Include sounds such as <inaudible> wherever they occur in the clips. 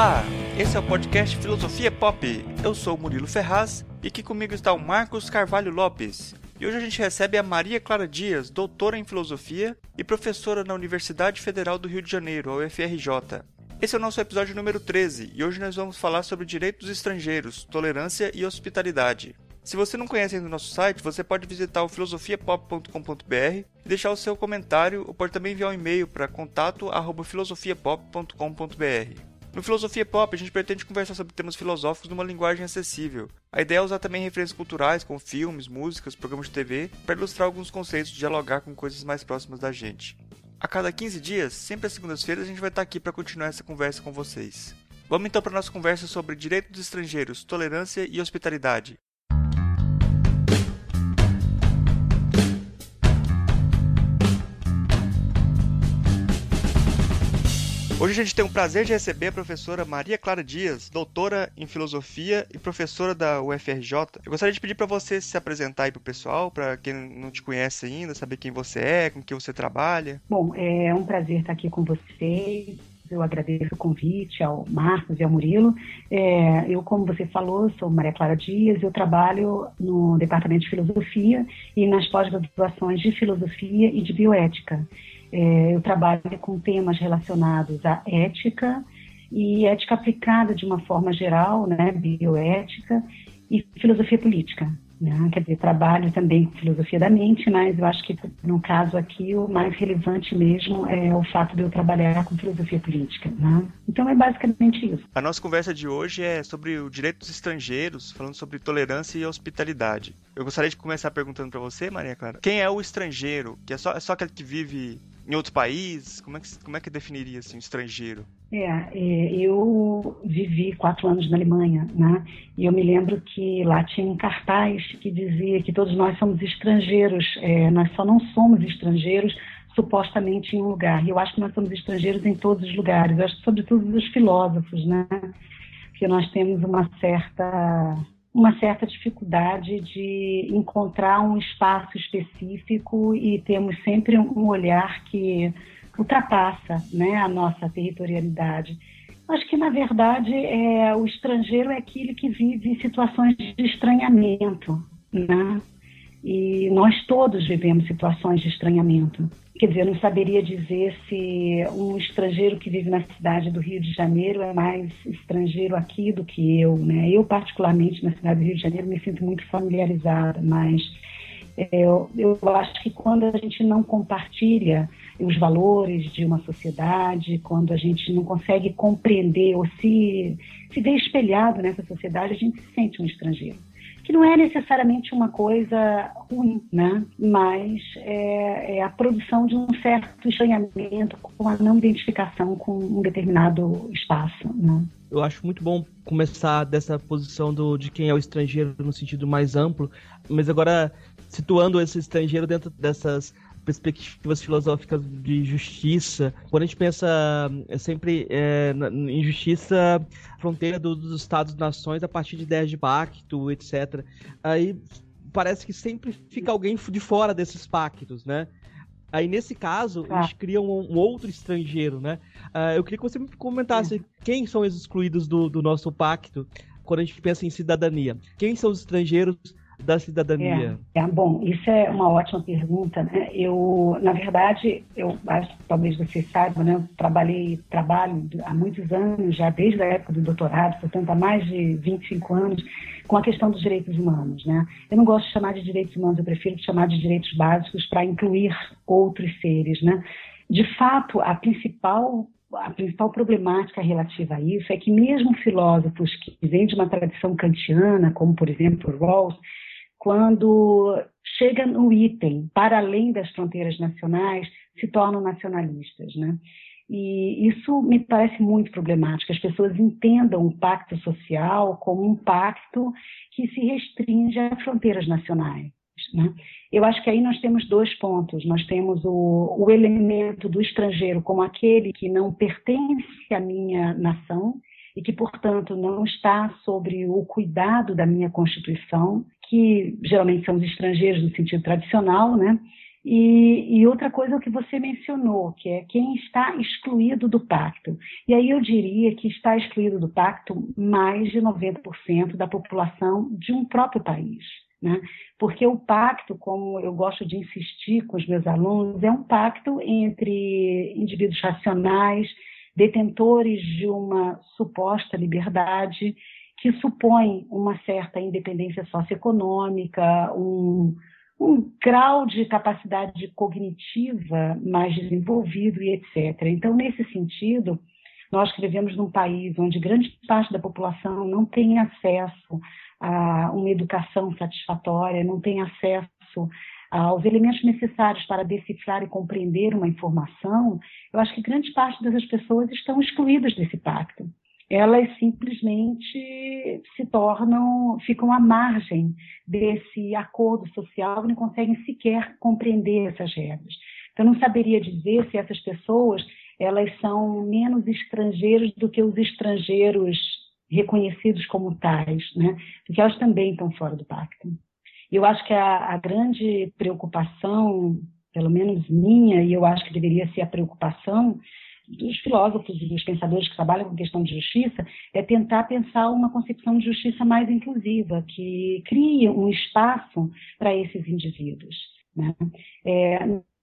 Olá, esse é o podcast Filosofia Pop. Eu sou Murilo Ferraz e aqui comigo está o Marcos Carvalho Lopes. E hoje a gente recebe a Maria Clara Dias, doutora em filosofia e professora na Universidade Federal do Rio de Janeiro, a UFRJ. Esse é o nosso episódio número 13 e hoje nós vamos falar sobre direitos estrangeiros, tolerância e hospitalidade. Se você não conhece ainda o nosso site, você pode visitar o filosofiapop.com.br e deixar o seu comentário ou pode também enviar um e-mail para contato@filosofiapop.com.br. No Filosofia Pop, a gente pretende conversar sobre temas filosóficos numa linguagem acessível. A ideia é usar também referências culturais, como filmes, músicas, programas de TV, para ilustrar alguns conceitos e dialogar com coisas mais próximas da gente. A cada 15 dias, sempre às segundas-feiras, a gente vai estar aqui para continuar essa conversa com vocês. Vamos então para a nossa conversa sobre direito dos estrangeiros, tolerância e hospitalidade. Hoje a gente tem o prazer de receber a professora Maria Clara Dias, doutora em filosofia e professora da UFRJ. Eu gostaria de pedir para você se apresentar aí para o pessoal, para quem não te conhece ainda, saber quem você é, com quem você trabalha. Bom, é um prazer estar aqui com vocês. Eu agradeço o convite ao Marcos e ao Murilo. É, eu, como você falou, sou Maria Clara Dias, eu trabalho no Departamento de Filosofia e nas pós-graduações de Filosofia e de Bioética. É, eu trabalho com temas relacionados à ética e ética aplicada de uma forma geral, né, bioética e filosofia política. Né? Quer dizer, trabalho também com filosofia da mente, mas eu acho que no caso aqui o mais relevante mesmo é o fato de eu trabalhar com filosofia política. Né? Então é basicamente isso. A nossa conversa de hoje é sobre o direito dos estrangeiros, falando sobre tolerância e hospitalidade. Eu gostaria de começar perguntando para você, Maria Clara, quem é o estrangeiro? Que é só, é só aquele que vive em outro país? Como é que, como é que definiria assim, estrangeiro? É, é, eu vivi quatro anos na Alemanha, né? E eu me lembro que lá tinha um cartaz que dizia que todos nós somos estrangeiros, é, nós só não somos estrangeiros supostamente em um lugar. E eu acho que nós somos estrangeiros em todos os lugares. Eu acho que sobretudo os filósofos, né? Que nós temos uma certa uma certa dificuldade de encontrar um espaço específico e temos sempre um olhar que ultrapassa né, a nossa territorialidade. Acho que, na verdade, é, o estrangeiro é aquele que vive situações de estranhamento, né? E nós todos vivemos situações de estranhamento. Quer dizer, eu não saberia dizer se um estrangeiro que vive na cidade do Rio de Janeiro é mais estrangeiro aqui do que eu, né? Eu, particularmente, na cidade do Rio de Janeiro, me sinto muito familiarizada, mas é, eu, eu acho que quando a gente não compartilha os valores de uma sociedade, quando a gente não consegue compreender ou se, se ver espelhado nessa sociedade, a gente se sente um estrangeiro que não é necessariamente uma coisa ruim, né? mas é, é, a produção de um certo estranhamento com a não identificação com um determinado espaço. Né? Eu acho muito bom começar dessa posição do, de quem é o estrangeiro no sentido mais amplo, mas agora situando esse estrangeiro dentro dessas perspectivas filosóficas de justiça. Quando a gente pensa é sempre é, em justiça, fronteira do, dos Estados-nações a partir de ideias de pacto, etc. Aí parece que sempre fica alguém de fora desses pactos, né? Aí, nesse caso, ah. eles criam um, outro estrangeiro, né? Uh, eu queria que você me comentasse uhum. quem são os excluídos do, do nosso pacto quando a gente pensa em cidadania. Quem são os estrangeiros da cidadania? É, é, bom, isso é uma ótima pergunta, né? Eu, na verdade, eu acho talvez você saiba, né? Eu trabalhei, trabalho há muitos anos, já desde a época do doutorado, portanto há mais de 25 anos, com a questão dos direitos humanos, né? Eu não gosto de chamar de direitos humanos, eu prefiro chamar de direitos básicos para incluir outros seres, né? De fato, a principal a principal problemática relativa a isso é que mesmo filósofos que vêm de uma tradição kantiana, como por exemplo Rawls, quando chega no item, para além das fronteiras nacionais, se tornam nacionalistas, né? E isso me parece muito problemático. As pessoas entendam o pacto social como um pacto que se restringe a fronteiras nacionais. Né? Eu acho que aí nós temos dois pontos. Nós temos o, o elemento do estrangeiro como aquele que não pertence à minha nação e que, portanto, não está sobre o cuidado da minha Constituição, que geralmente são os estrangeiros no sentido tradicional, né? E, e, outra coisa que você mencionou, que é quem está excluído do pacto. E aí eu diria que está excluído do pacto mais de 90% da população de um próprio país. Né? Porque o pacto, como eu gosto de insistir com os meus alunos, é um pacto entre indivíduos racionais, detentores de uma suposta liberdade, que supõe uma certa independência socioeconômica, um, um grau de capacidade cognitiva mais desenvolvido e etc. Então, nesse sentido, nós que vivemos num país onde grande parte da população não tem acesso a uma educação satisfatória, não tem acesso aos elementos necessários para decifrar e compreender uma informação, eu acho que grande parte dessas pessoas estão excluídas desse pacto elas simplesmente se tornam, ficam à margem desse acordo social e não conseguem sequer compreender essas regras. Então, não saberia dizer se essas pessoas elas são menos estrangeiros do que os estrangeiros reconhecidos como tais, né? porque elas também estão fora do pacto. Eu acho que a, a grande preocupação, pelo menos minha, e eu acho que deveria ser a preocupação dos filósofos e dos pensadores que trabalham com questão de justiça é tentar pensar uma concepção de justiça mais inclusiva, que crie um espaço para esses indivíduos. Né? É,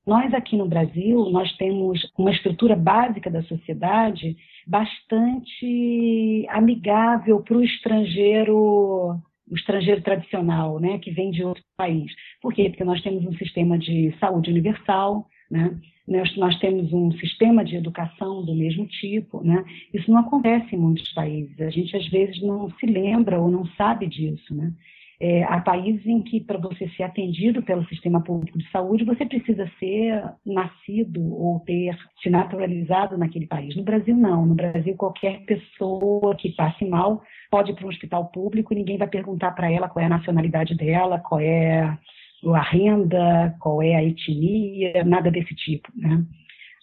nós aqui no Brasil, nós temos uma estrutura básica da sociedade bastante amigável para o estrangeiro o estrangeiro tradicional, né, que vem de outro país. Por quê? Porque nós temos um sistema de saúde universal, né? Nós, nós, temos um sistema de educação do mesmo tipo. Né? Isso não acontece em muitos países. A gente, às vezes, não se lembra ou não sabe disso. Né? É, há países em que, para você ser atendido pelo sistema público de saúde, você precisa ser nascido ou ter se naturalizado naquele país. No Brasil, não. No Brasil, qualquer pessoa que passe mal pode ir para um hospital público e ninguém vai perguntar para ela qual é a nacionalidade dela, qual é a renda, qual é a etnia, nada desse tipo. Né?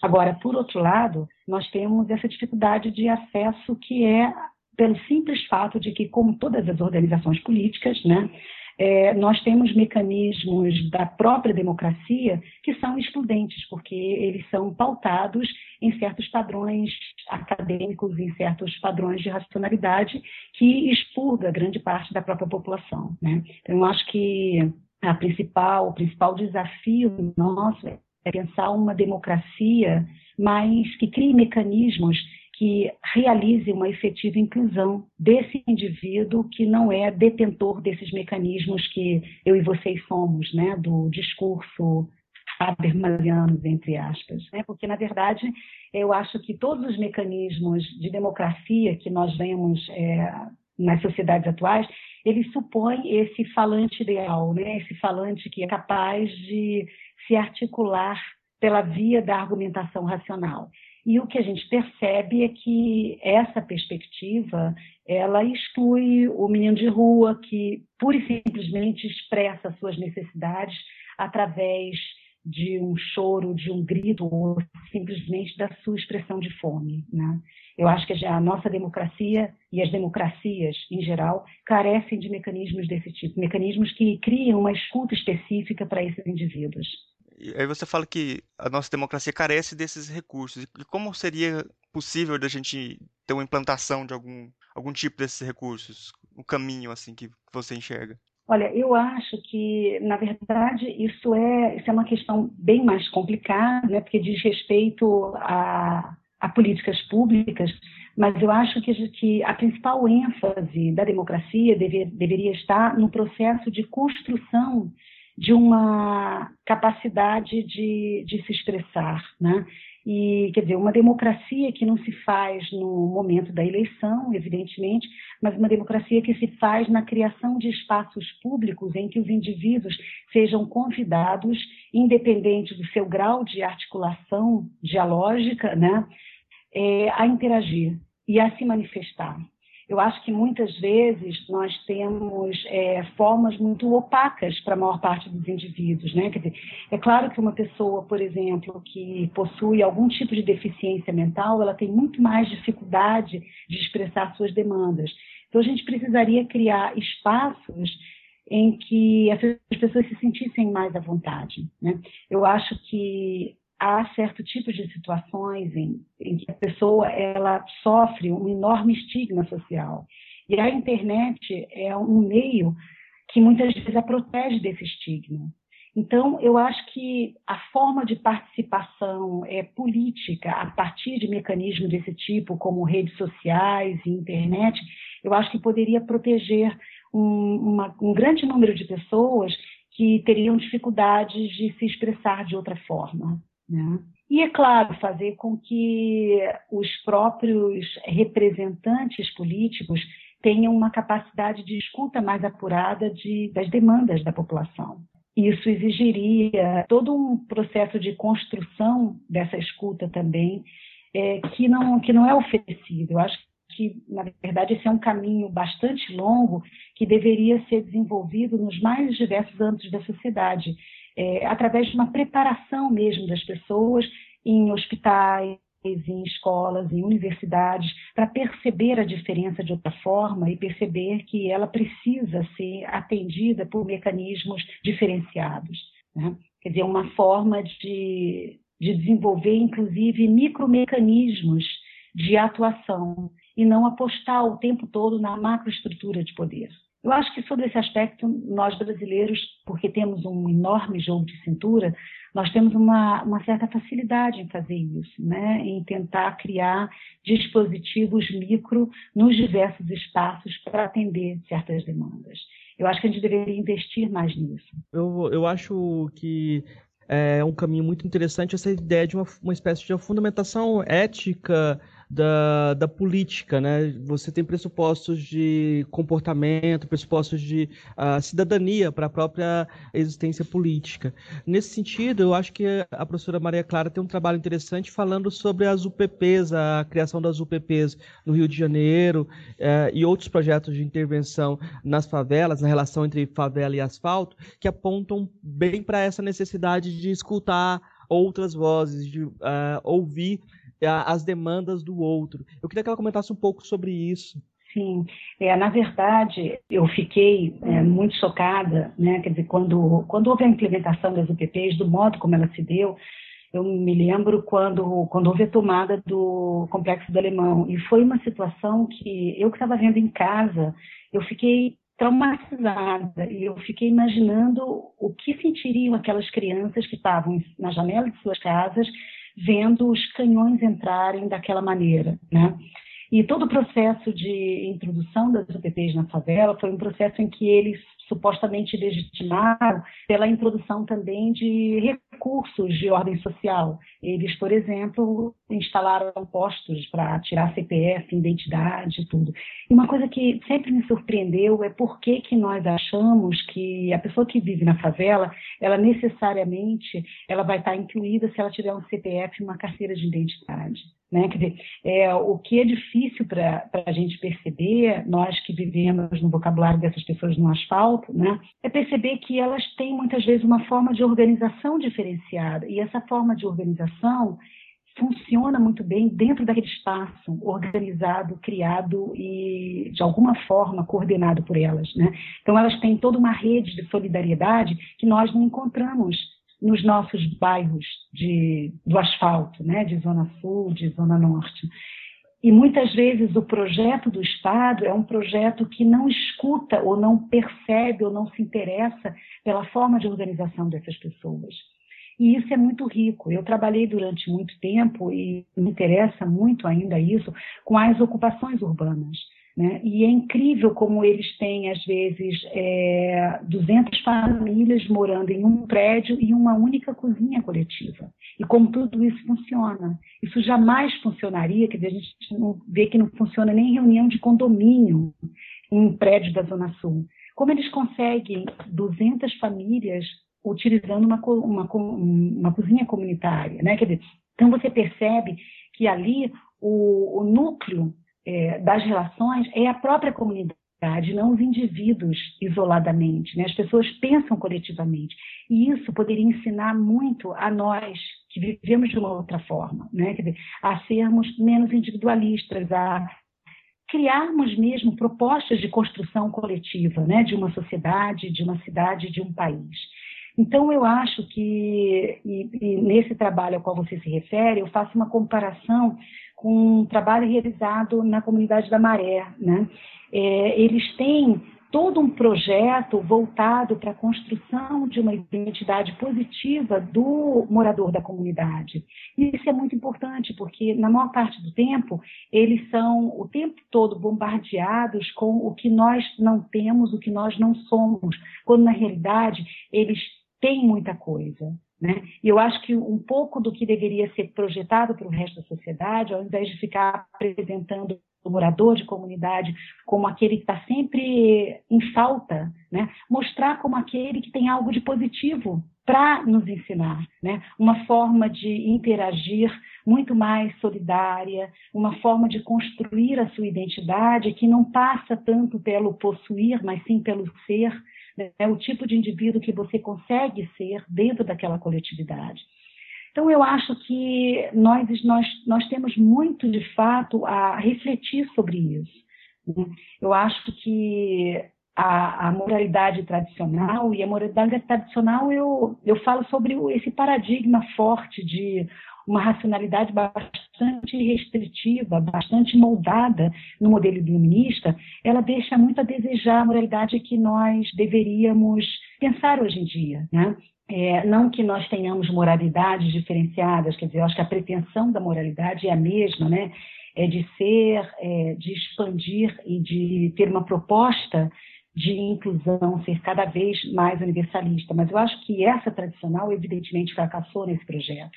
Agora, por outro lado, nós temos essa dificuldade de acesso que é pelo simples fato de que, como todas as organizações políticas, né, é, nós temos mecanismos da própria democracia que são excludentes, porque eles são pautados em certos padrões acadêmicos, em certos padrões de racionalidade que expurga grande parte da própria população. Né? Então, eu acho que a principal, o principal desafio nosso é pensar uma democracia mais que crie mecanismos que realize uma efetiva inclusão desse indivíduo que não é detentor desses mecanismos que eu e vocês somos, né, do discurso habermasianos, entre aspas, né? porque, na verdade, eu acho que todos os mecanismos de democracia que nós vemos é, nas sociedades atuais, ele supõe esse falante ideal, né? esse falante que é capaz de se articular pela via da argumentação racional. E o que a gente percebe é que essa perspectiva ela exclui o menino de rua que pura e simplesmente expressa suas necessidades através de um choro, de um grito, ou simplesmente da sua expressão de fome. Né? Eu acho que a nossa democracia e as democracias, em geral, carecem de mecanismos desse tipo, mecanismos que criam uma escuta específica para esses indivíduos. E aí você fala que a nossa democracia carece desses recursos. E como seria possível da gente ter uma implantação de algum, algum tipo desses recursos? O caminho assim que você enxerga? Olha, eu acho que, na verdade, isso é, isso é uma questão bem mais complicada, né, porque diz respeito a, a políticas públicas, mas eu acho que, que a principal ênfase da democracia deve, deveria estar no processo de construção de uma capacidade de, de se expressar, né? E, quer dizer, uma democracia que não se faz no momento da eleição, evidentemente, mas uma democracia que se faz na criação de espaços públicos em que os indivíduos sejam convidados, independente do seu grau de articulação dialógica, né, é, a interagir e a se manifestar. Eu acho que muitas vezes nós temos é, formas muito opacas para a maior parte dos indivíduos. Né? Quer dizer, é claro que uma pessoa, por exemplo, que possui algum tipo de deficiência mental, ela tem muito mais dificuldade de expressar suas demandas. Então, a gente precisaria criar espaços em que as pessoas se sentissem mais à vontade. Né? Eu acho que há certo tipo de situações em, em, que a pessoa ela sofre um enorme estigma social. E a internet é um meio que muitas vezes a protege desse estigma. Então, eu acho que a forma de participação é, política, a partir de mecanismos desse tipo, como redes sociais e internet, eu acho que poderia proteger um, uma, um grande número de pessoas que teriam dificuldades de se expressar de outra forma. Né? E, é claro, fazer com que os próprios representantes políticos tenham uma capacidade de escuta mais apurada de, das demandas da população. Isso exigiria todo um processo de construção dessa escuta também, é, que, não, que não é oferecido. Eu acho que, na verdade, esse é um caminho bastante longo que deveria ser desenvolvido nos mais diversos âmbitos da sociedade, é, através de uma preparação mesmo das pessoas em hospitais, em escolas, em universidades, para perceber a diferença de outra forma e perceber que ela precisa ser atendida por mecanismos diferenciados. Né? Quer dizer, uma forma de, de desenvolver, inclusive, micromecanismos de atuação e não apostar o tempo todo na macroestrutura de poder. Eu acho que sobre esse aspecto, nós brasileiros, porque temos um enorme jogo de cintura, nós temos uma, uma certa facilidade em fazer isso, né? em tentar criar dispositivos micro nos diversos espaços para atender certas demandas. Eu acho que a gente deveria investir mais nisso. Eu, eu acho que é um caminho muito interessante essa ideia de uma, uma espécie de fundamentação ética da, da política, né? Você tem pressupostos de comportamento, pressupostos de uh, cidadania para a própria existência política. Nesse sentido, eu acho que a professora Maria Clara tem um trabalho interessante falando sobre as UPPs, a criação das UPPs no Rio de Janeiro uh, e outros projetos de intervenção nas favelas, na relação entre favela e asfalto, que apontam bem para essa necessidade de escutar outras vozes, de uh, ouvir as demandas do outro. Eu queria que ela comentasse um pouco sobre isso. Sim, é, na verdade, eu fiquei é, muito chocada, né? Quer dizer, quando, quando houve a implementação das UPPs, do modo como ela se deu, eu me lembro quando, quando houve a tomada do Complexo do Alemão, e foi uma situação que eu que estava vendo em casa, eu fiquei traumatizada e eu fiquei imaginando o que sentiriam aquelas crianças que estavam na janela de suas casas vendo os canhões entrarem daquela maneira, né? E todo o processo de introdução das UPPs na favela foi um processo em que eles supostamente legitimaram pela introdução também de recursos de ordem social. Eles, por exemplo, instalaram postos para tirar CPF, identidade tudo. E uma coisa que sempre me surpreendeu é por que, que nós achamos que a pessoa que vive na favela, ela necessariamente ela vai estar incluída se ela tiver um CPF e uma carteira de identidade. Né? Quer dizer, é, o que é difícil para a gente perceber, nós que vivemos no vocabulário dessas pessoas no asfalto, né? é perceber que elas têm muitas vezes uma forma de organização diferenciada. E essa forma de organização funciona muito bem dentro daquele espaço organizado, criado e, de alguma forma, coordenado por elas. Né? Então, elas têm toda uma rede de solidariedade que nós não encontramos nos nossos bairros de, do asfalto, né, de Zona Sul, de Zona Norte. E muitas vezes o projeto do Estado é um projeto que não escuta ou não percebe ou não se interessa pela forma de organização dessas pessoas. E isso é muito rico. Eu trabalhei durante muito tempo e me interessa muito ainda isso com as ocupações urbanas. Né? E é incrível como eles têm, às vezes, é, 200 famílias morando em um prédio e uma única cozinha coletiva. E como tudo isso funciona. Isso jamais funcionaria, quer dizer, a gente vê que não funciona nem em reunião de condomínio em um prédio da Zona Sul. Como eles conseguem 200 famílias utilizando uma, uma, uma cozinha comunitária? Né? Quer dizer, então você percebe que ali o, o núcleo é, das relações é a própria comunidade, não os indivíduos isoladamente. Né? As pessoas pensam coletivamente. E isso poderia ensinar muito a nós que vivemos de uma outra forma, né? Dizer, a sermos menos individualistas, a criarmos mesmo propostas de construção coletiva, né, de uma sociedade, de uma cidade, de um país. Então, eu acho que, e, e nesse trabalho ao qual você se refere, eu faço uma comparação com um trabalho realizado na comunidade da Maré. Né? É, eles têm todo um projeto voltado para a construção de uma identidade positiva do morador da comunidade. Isso é muito importante, porque na maior parte do tempo, eles são o tempo todo bombardeados com o que nós não temos, o que nós não somos, quando na realidade eles têm muita coisa. Né? E eu acho que um pouco do que deveria ser projetado para o resto da sociedade, ao invés de ficar apresentando o morador de comunidade como aquele que está sempre em falta, né? mostrar como aquele que tem algo de positivo para nos ensinar, né? uma forma de interagir muito mais solidária, uma forma de construir a sua identidade que não passa tanto pelo possuir, mas sim pelo ser, né? o tipo de indivíduo que você consegue ser dentro daquela coletividade. Então, eu acho que nós, nós, nós temos muito, de fato, a refletir sobre isso. Né? Eu acho que a, a, moralidade tradicional, e a moralidade tradicional, eu, eu falo sobre esse paradigma forte de uma racionalidade bastante restritiva, bastante moldada no modelo iluminista, ela deixa muito a desejar a moralidade que nós deveríamos pensar hoje em dia. Né? É, não que nós tenhamos moralidades diferenciadas, quer dizer, eu acho que a pretensão da moralidade é a mesma, né? É de ser, é, de expandir e de ter uma proposta de inclusão, ser cada vez mais universalista. Mas eu acho que essa tradicional, evidentemente, fracassou nesse projeto.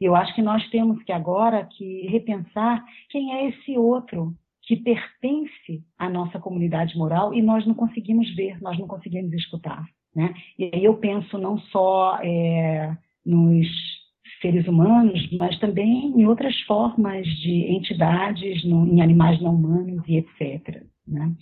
E eu acho que nós temos que agora que repensar quem é esse outro que pertence à nossa comunidade moral e nós não conseguimos ver, nós não conseguimos escutar. Né? E aí eu penso não só é, nos seres humanos, mas também em outras formas de entidades, no, em animais não humanos e etc. Né?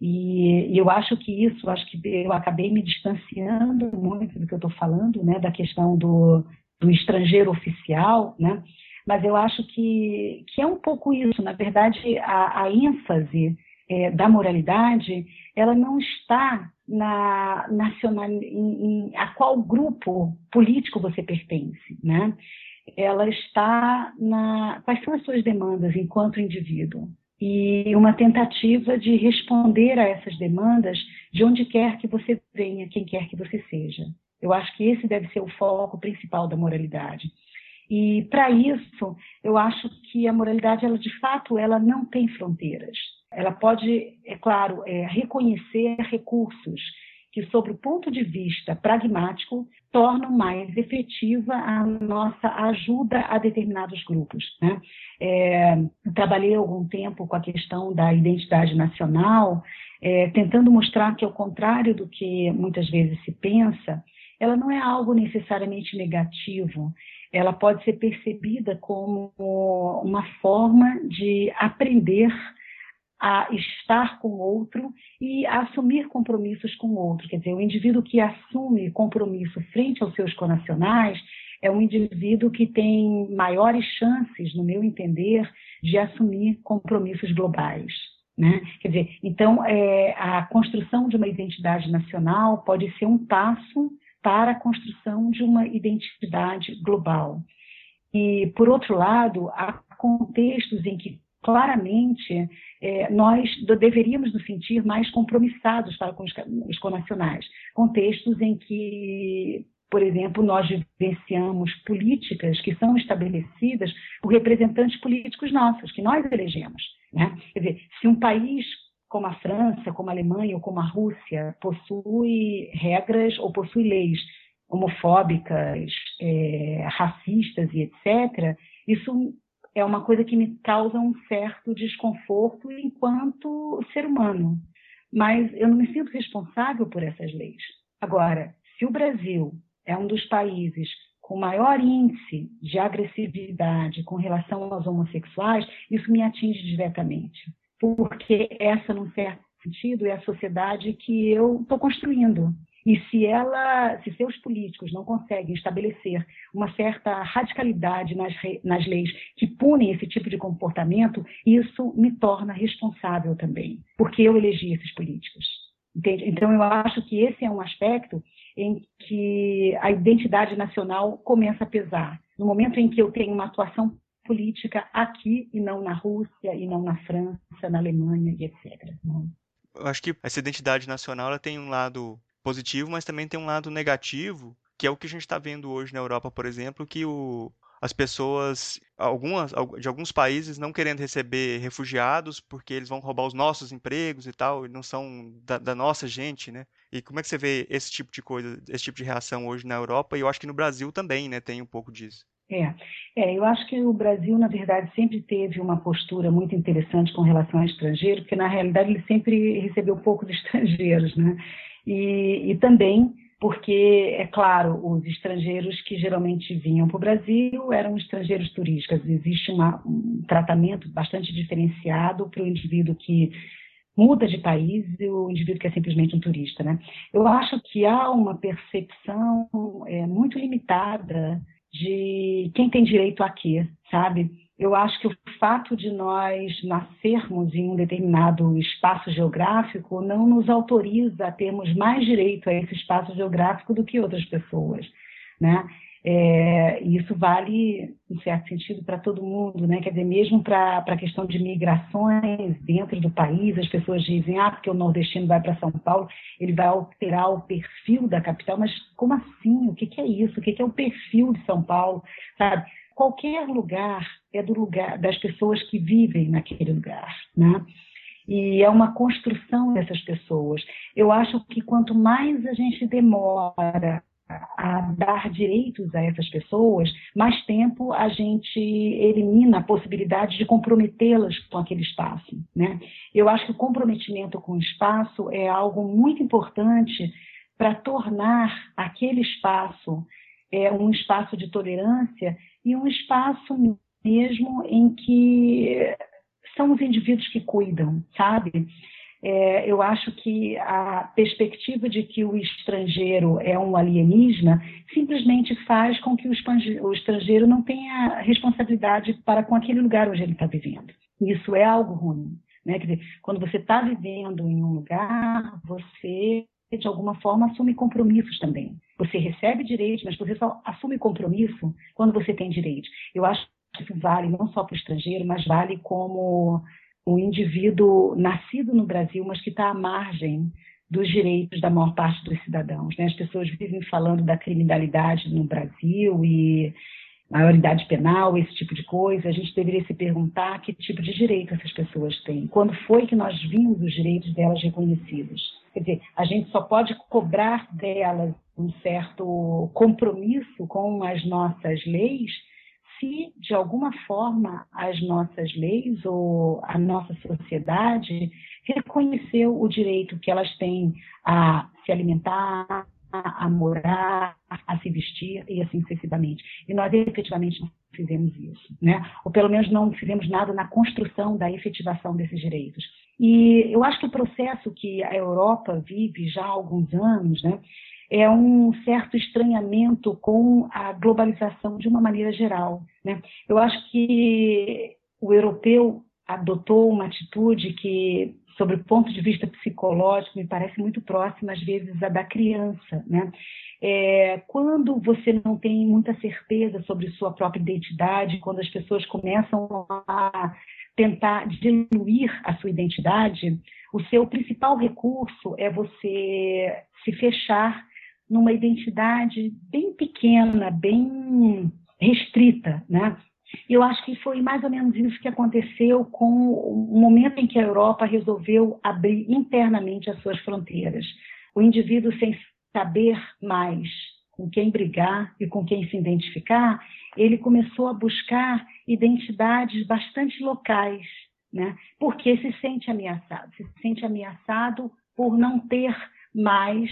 E, e, eu acho que isso, acho que eu acabei me distanciando muito do que eu estou falando, né, da questão do, do estrangeiro oficial, né? Mas eu acho que, que é um pouco isso. Na verdade, a, a ênfase é, da moralidade, ela não está na nacional, em, em, a qual grupo político você pertence, né? Ela está na quais são as suas demandas enquanto indivíduo e uma tentativa de responder a essas demandas de onde quer que você venha, quem quer que você seja. Eu acho que esse deve ser o foco principal da moralidade. E para isso, eu acho que a moralidade, ela de fato, ela não tem fronteiras. Ela pode, é claro, é, reconhecer recursos que, sob o ponto de vista pragmático, tornam mais efetiva a nossa ajuda a determinados grupos. Né? É, trabalhei algum tempo com a questão da identidade nacional, é, tentando mostrar que, ao contrário do que muitas vezes se pensa, ela não é algo necessariamente negativo, ela pode ser percebida como uma forma de aprender a estar com o outro e a assumir compromissos com o outro. Quer dizer, o indivíduo que assume compromisso frente aos seus conacionais é um indivíduo que tem maiores chances, no meu entender, de assumir compromissos globais. Né? Quer dizer, então, é, a construção de uma identidade nacional pode ser um passo para a construção de uma identidade global. E, por outro lado, há contextos em que claramente é, nós deveríamos nos sentir mais compromissados para com os, os conacionais. Contextos em que, por exemplo, nós vivenciamos políticas que são estabelecidas por representantes políticos nossos, que nós elegemos. Né? Quer dizer, se um país como a França, como a Alemanha ou como a Rússia possui regras ou possui leis homofóbicas, é, racistas e etc., isso é uma coisa que me causa um certo desconforto enquanto ser humano. Mas eu não me sinto responsável por essas leis. Agora, se o Brasil é um dos países com maior índice de agressividade com relação aos homossexuais, isso me atinge diretamente. Porque essa, num certo sentido, é a sociedade que eu estou construindo. E se ela, se seus políticos não conseguem estabelecer uma certa radicalidade nas, nas leis que punem esse tipo de comportamento, isso me torna responsável também, porque eu elegi esses políticos. Entende? Então, eu acho que esse é um aspecto em que a identidade nacional começa a pesar. No momento em que eu tenho uma atuação política aqui e não na Rússia, e não na França, na Alemanha e etc. Né? Eu acho que essa identidade nacional ela tem um lado positivo, mas também tem um lado negativo, que é o que a gente está vendo hoje na Europa, por exemplo, que o, as pessoas, algumas, de alguns países, não querendo receber refugiados porque eles vão roubar os nossos empregos e tal, e não são da, da, nossa gente, né? E como é que você vê esse tipo de coisa, esse tipo de reação hoje na Europa? E eu acho que no Brasil também, né, tem um pouco disso. É, é, eu acho que o Brasil, na verdade, sempre teve uma postura muito interessante com relação ao estrangeiro, porque na realidade ele sempre recebeu poucos <laughs> estrangeiros, né? E, e também porque, é claro, os estrangeiros que geralmente vinham para o Brasil eram estrangeiros turísticos. Existe uma, um tratamento bastante diferenciado para o indivíduo que muda de país e o indivíduo que é simplesmente um turista, né? Eu acho que há uma percepção é, muito limitada de quem tem direito a quê, sabe? Eu acho que o fato de nós nascermos em um determinado espaço geográfico não nos autoriza a termos mais direito a esse espaço geográfico do que outras pessoas, né? É, isso vale, em certo sentido, para todo mundo, né? Quer dizer, mesmo para a questão de migrações dentro do país, as pessoas dizem, ah, porque o nordestino vai para São Paulo, ele vai alterar o perfil da capital, mas como assim? O que, que é isso? O que, que é o perfil de São Paulo? Sabe? Qualquer lugar é do lugar das pessoas que vivem naquele lugar, né? E é uma construção dessas pessoas. Eu acho que quanto mais a gente demora a dar direitos a essas pessoas, mais tempo a gente elimina a possibilidade de comprometê-las com aquele espaço. Né? Eu acho que o comprometimento com o espaço é algo muito importante para tornar aquele espaço é, um espaço de tolerância e um espaço mesmo em que são os indivíduos que cuidam, sabe? É, eu acho que a perspectiva de que o estrangeiro é um alienígena simplesmente faz com que o estrangeiro não tenha responsabilidade para com aquele lugar onde ele está vivendo. Isso é algo ruim. Né? Quer dizer, quando você está vivendo em um lugar, você de alguma forma assume compromissos também. Você recebe direitos, mas você só assume compromisso quando você tem direito. Eu acho que isso vale não só para o estrangeiro, mas vale como um indivíduo nascido no Brasil, mas que está à margem dos direitos da maior parte dos cidadãos. Né? As pessoas vivem falando da criminalidade no Brasil e maioridade penal, esse tipo de coisa. A gente deveria se perguntar que tipo de direito essas pessoas têm. Quando foi que nós vimos os direitos delas reconhecidos? Quer dizer, a gente só pode cobrar delas um certo compromisso com as nossas leis se, de alguma forma, as nossas leis ou a nossa sociedade reconheceu o direito que elas têm a se alimentar, a morar, a se vestir e assim sucessivamente. E nós efetivamente não fizemos isso, né? Ou pelo menos não fizemos nada na construção da efetivação desses direitos. E eu acho que o processo que a Europa vive já há alguns anos, né, é um certo estranhamento com a globalização de uma maneira geral. Né? Eu acho que o europeu adotou uma atitude que, sobre o ponto de vista psicológico, me parece muito próxima, às vezes, à da criança. Né? É, quando você não tem muita certeza sobre sua própria identidade, quando as pessoas começam a tentar diluir a sua identidade, o seu principal recurso é você se fechar numa identidade bem pequena, bem restrita, né? Eu acho que foi mais ou menos isso que aconteceu com o momento em que a Europa resolveu abrir internamente as suas fronteiras. O indivíduo, sem saber mais com quem brigar e com quem se identificar, ele começou a buscar identidades bastante locais, né? Porque se sente ameaçado, se sente ameaçado por não ter mais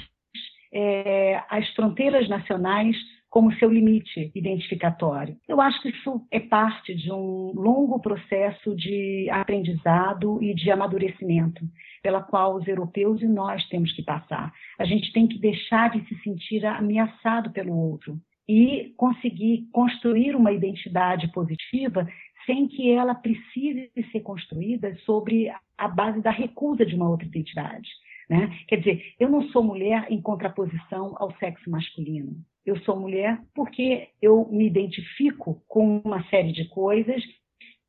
é, as fronteiras nacionais como seu limite identificatório. Eu acho que isso é parte de um longo processo de aprendizado e de amadurecimento, pela qual os europeus e nós temos que passar. A gente tem que deixar de se sentir ameaçado pelo outro e conseguir construir uma identidade positiva sem que ela precise ser construída sobre a base da recusa de uma outra identidade. Né? Quer dizer, eu não sou mulher em contraposição ao sexo masculino. Eu sou mulher porque eu me identifico com uma série de coisas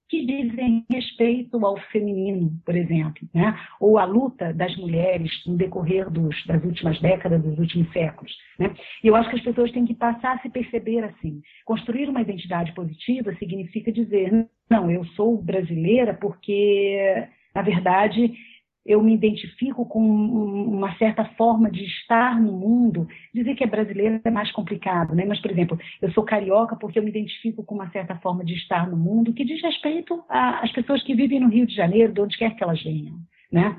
que dizem respeito ao feminino, por exemplo, né? ou à luta das mulheres no decorrer dos, das últimas décadas, dos últimos séculos. Né? E eu acho que as pessoas têm que passar a se perceber assim. Construir uma identidade positiva significa dizer, não, eu sou brasileira porque, na verdade, eu me identifico com uma certa forma de estar no mundo. Dizer que é brasileira é mais complicado, né? Mas, por exemplo, eu sou carioca porque eu me identifico com uma certa forma de estar no mundo que diz respeito às pessoas que vivem no Rio de Janeiro, de onde quer que elas venham, né?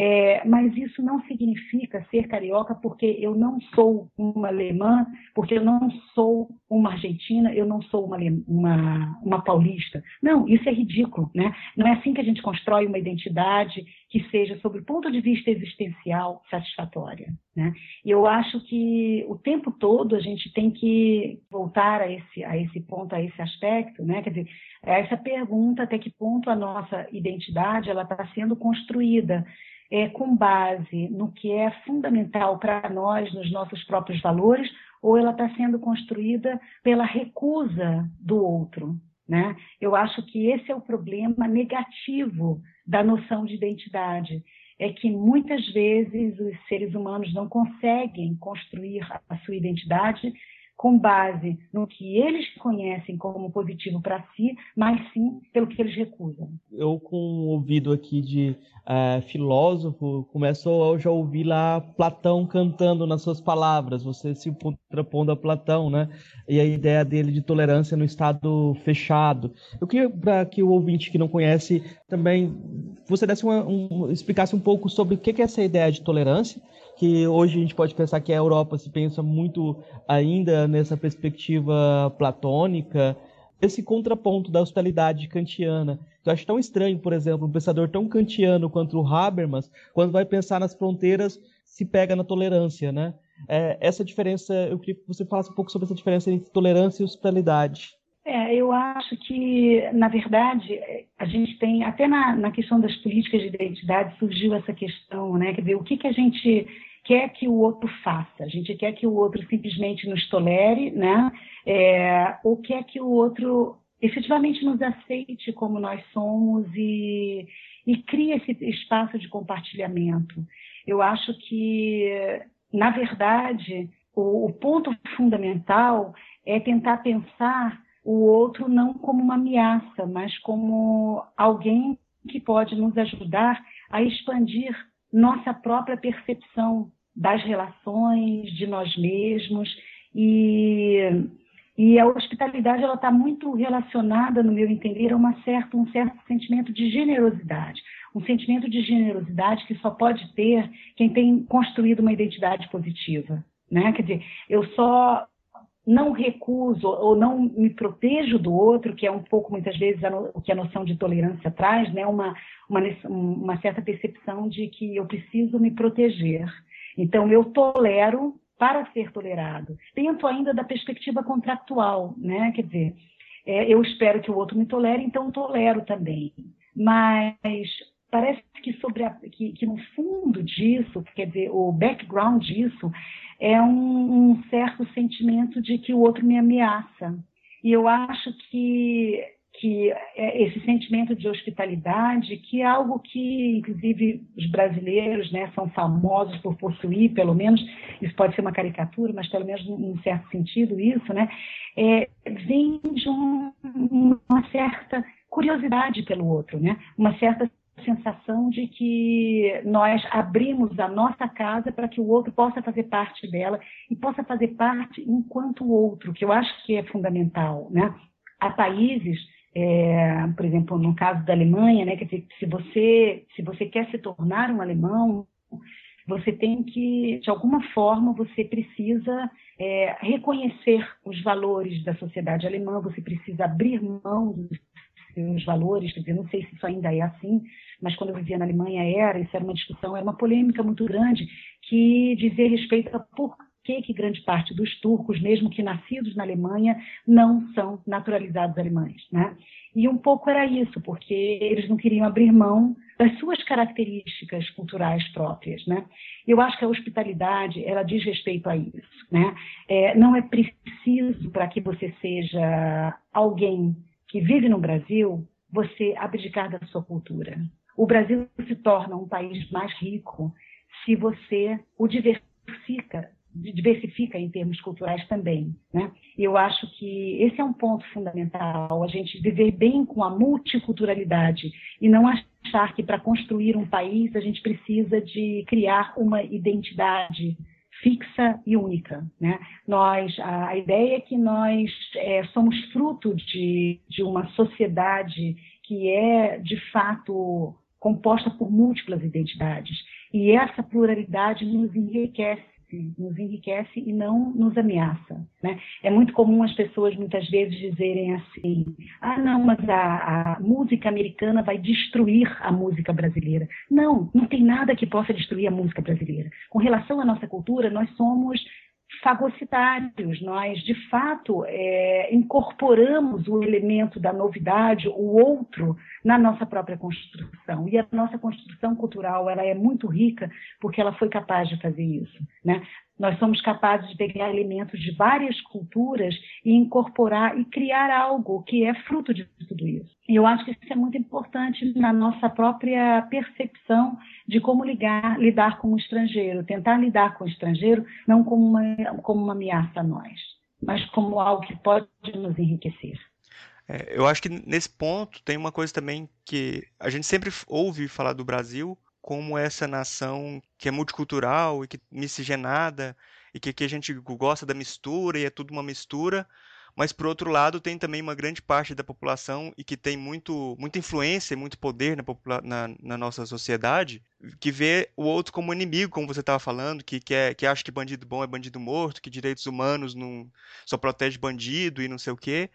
É, mas isso não significa ser carioca porque eu não sou uma alemã, porque eu não sou uma argentina, eu não sou uma, uma, uma paulista. Não, isso é ridículo. Né? Não é assim que a gente constrói uma identidade que seja, sob o ponto de vista existencial, satisfatória. Né? E eu acho que o tempo todo a gente tem que voltar a esse, a esse ponto, a esse aspecto, né? quer dizer, essa pergunta até que ponto a nossa identidade ela está sendo construída é, com base no que é fundamental para nós, nos nossos próprios valores, ou ela está sendo construída pela recusa do outro. Né? Eu acho que esse é o problema negativo da noção de identidade. É que muitas vezes os seres humanos não conseguem construir a sua identidade com base no que eles conhecem como positivo para si, mas sim pelo que eles recusam. Eu, com o ouvido aqui de uh, filósofo, começo a já ouvir lá Platão cantando nas suas palavras, você se contrapondo a Platão, né? E a ideia dele de tolerância no estado fechado. Eu queria, para que o ouvinte que não conhece também, você desse uma, um, explicasse um pouco sobre o que é essa ideia de tolerância que hoje a gente pode pensar que a Europa se pensa muito ainda nessa perspectiva platônica, esse contraponto da hospitalidade kantiana. Eu acho tão estranho, por exemplo, um pensador tão kantiano quanto o Habermas, quando vai pensar nas fronteiras, se pega na tolerância, né? É, essa diferença, eu queria que você falasse um pouco sobre essa diferença entre tolerância e hospitalidade. É, eu acho que, na verdade, a gente tem, até na, na questão das políticas de identidade, surgiu essa questão, né? Quer dizer, o que, que a gente quer que o outro faça, a gente quer que o outro simplesmente nos tolere, né? É, ou quer que o outro efetivamente nos aceite como nós somos e, e crie esse espaço de compartilhamento. Eu acho que, na verdade, o, o ponto fundamental é tentar pensar o outro não como uma ameaça, mas como alguém que pode nos ajudar a expandir nossa própria percepção das relações, de nós mesmos. E, e a hospitalidade ela está muito relacionada, no meu entender, a uma certa, um certo sentimento de generosidade. Um sentimento de generosidade que só pode ter quem tem construído uma identidade positiva. Né? Quer dizer, eu só não recuso ou não me protejo do outro, que é um pouco, muitas vezes, o que a noção de tolerância traz, né? uma, uma, uma certa percepção de que eu preciso me proteger. Então, eu tolero para ser tolerado. Tento ainda da perspectiva contractual, né? Quer dizer, é, eu espero que o outro me tolere, então tolero também. Mas parece que sobre a, que, que, no fundo disso, quer dizer, o background disso é um, um certo sentimento de que o outro me ameaça. E eu acho que que é esse sentimento de hospitalidade, que é algo que, inclusive, os brasileiros né, são famosos por possuir, pelo menos, isso pode ser uma caricatura, mas pelo menos num certo sentido isso, né, é, vem de um, uma certa curiosidade pelo outro, né, uma certa sensação de que nós abrimos a nossa casa para que o outro possa fazer parte dela e possa fazer parte enquanto outro, que eu acho que é fundamental, né? Há países é, por exemplo, no caso da Alemanha, né, se você, se você quer se tornar um alemão, Você tem que, de alguma forma, você precisa é, reconhecer os valores da sociedade alemã, você precisa abrir mão dos seus valores, quer dizer, não sei se isso ainda é assim, mas quando eu vivia na Alemanha era, isso era uma discussão, era uma polêmica muito grande que dizia respeito a por que, que grande parte dos turcos, mesmo que nascidos na Alemanha, não são naturalizados alemães, né? E um pouco era isso, porque eles não queriam abrir mão das suas características culturais próprias, né? Eu acho que a hospitalidade, ela diz respeito a isso, né? É, não é preciso para que você seja alguém que vive no Brasil, você abdicar da sua cultura. O Brasil se torna um país mais rico se você o diversifica diversifica em termos culturais também. Né? Eu acho que esse é um ponto fundamental, a gente viver bem com a multiculturalidade e não achar que para construir um país a gente precisa de criar uma identidade fixa e única. Né? Nós, a, ideia é que nós é, somos fruto de, de uma sociedade que é, de fato, composta por múltiplas identidades. E essa pluralidade nos enriquece nos enriquece e não nos ameaça. Né? É muito comum as pessoas muitas vezes dizerem assim: ah, não, mas a, a, música americana vai destruir a música brasileira. Não, não tem nada que possa destruir a música brasileira. Com relação à nossa cultura, nós somos fagocitários, nós de fato é, incorporamos o elemento da novidade, o outro, na nossa própria construção. E a nossa construção cultural ela é muito rica porque ela foi capaz de fazer isso. Né? Nós somos capazes de pegar elementos de várias culturas e incorporar e criar algo que é fruto de tudo isso. E eu acho que isso é muito importante na nossa própria percepção de como ligar, lidar com o estrangeiro, tentar lidar com o estrangeiro não como uma, como uma ameaça a nós, mas como algo que pode nos enriquecer. É, eu acho que nesse ponto tem uma coisa também que a gente sempre ouve falar do Brasil como essa nação que é multicultural e que miscigenada e que aqui a gente gosta da mistura e é tudo uma mistura, mas por outro lado tem também uma grande parte da população e que tem muito, muita influência e muito poder na, na, na, nossa sociedade, que vê o outro como inimigo, como você estava falando, que, que, é, que acha que bandido bom é bandido morto, que direitos humanos não só protege bandido e não sei o quê,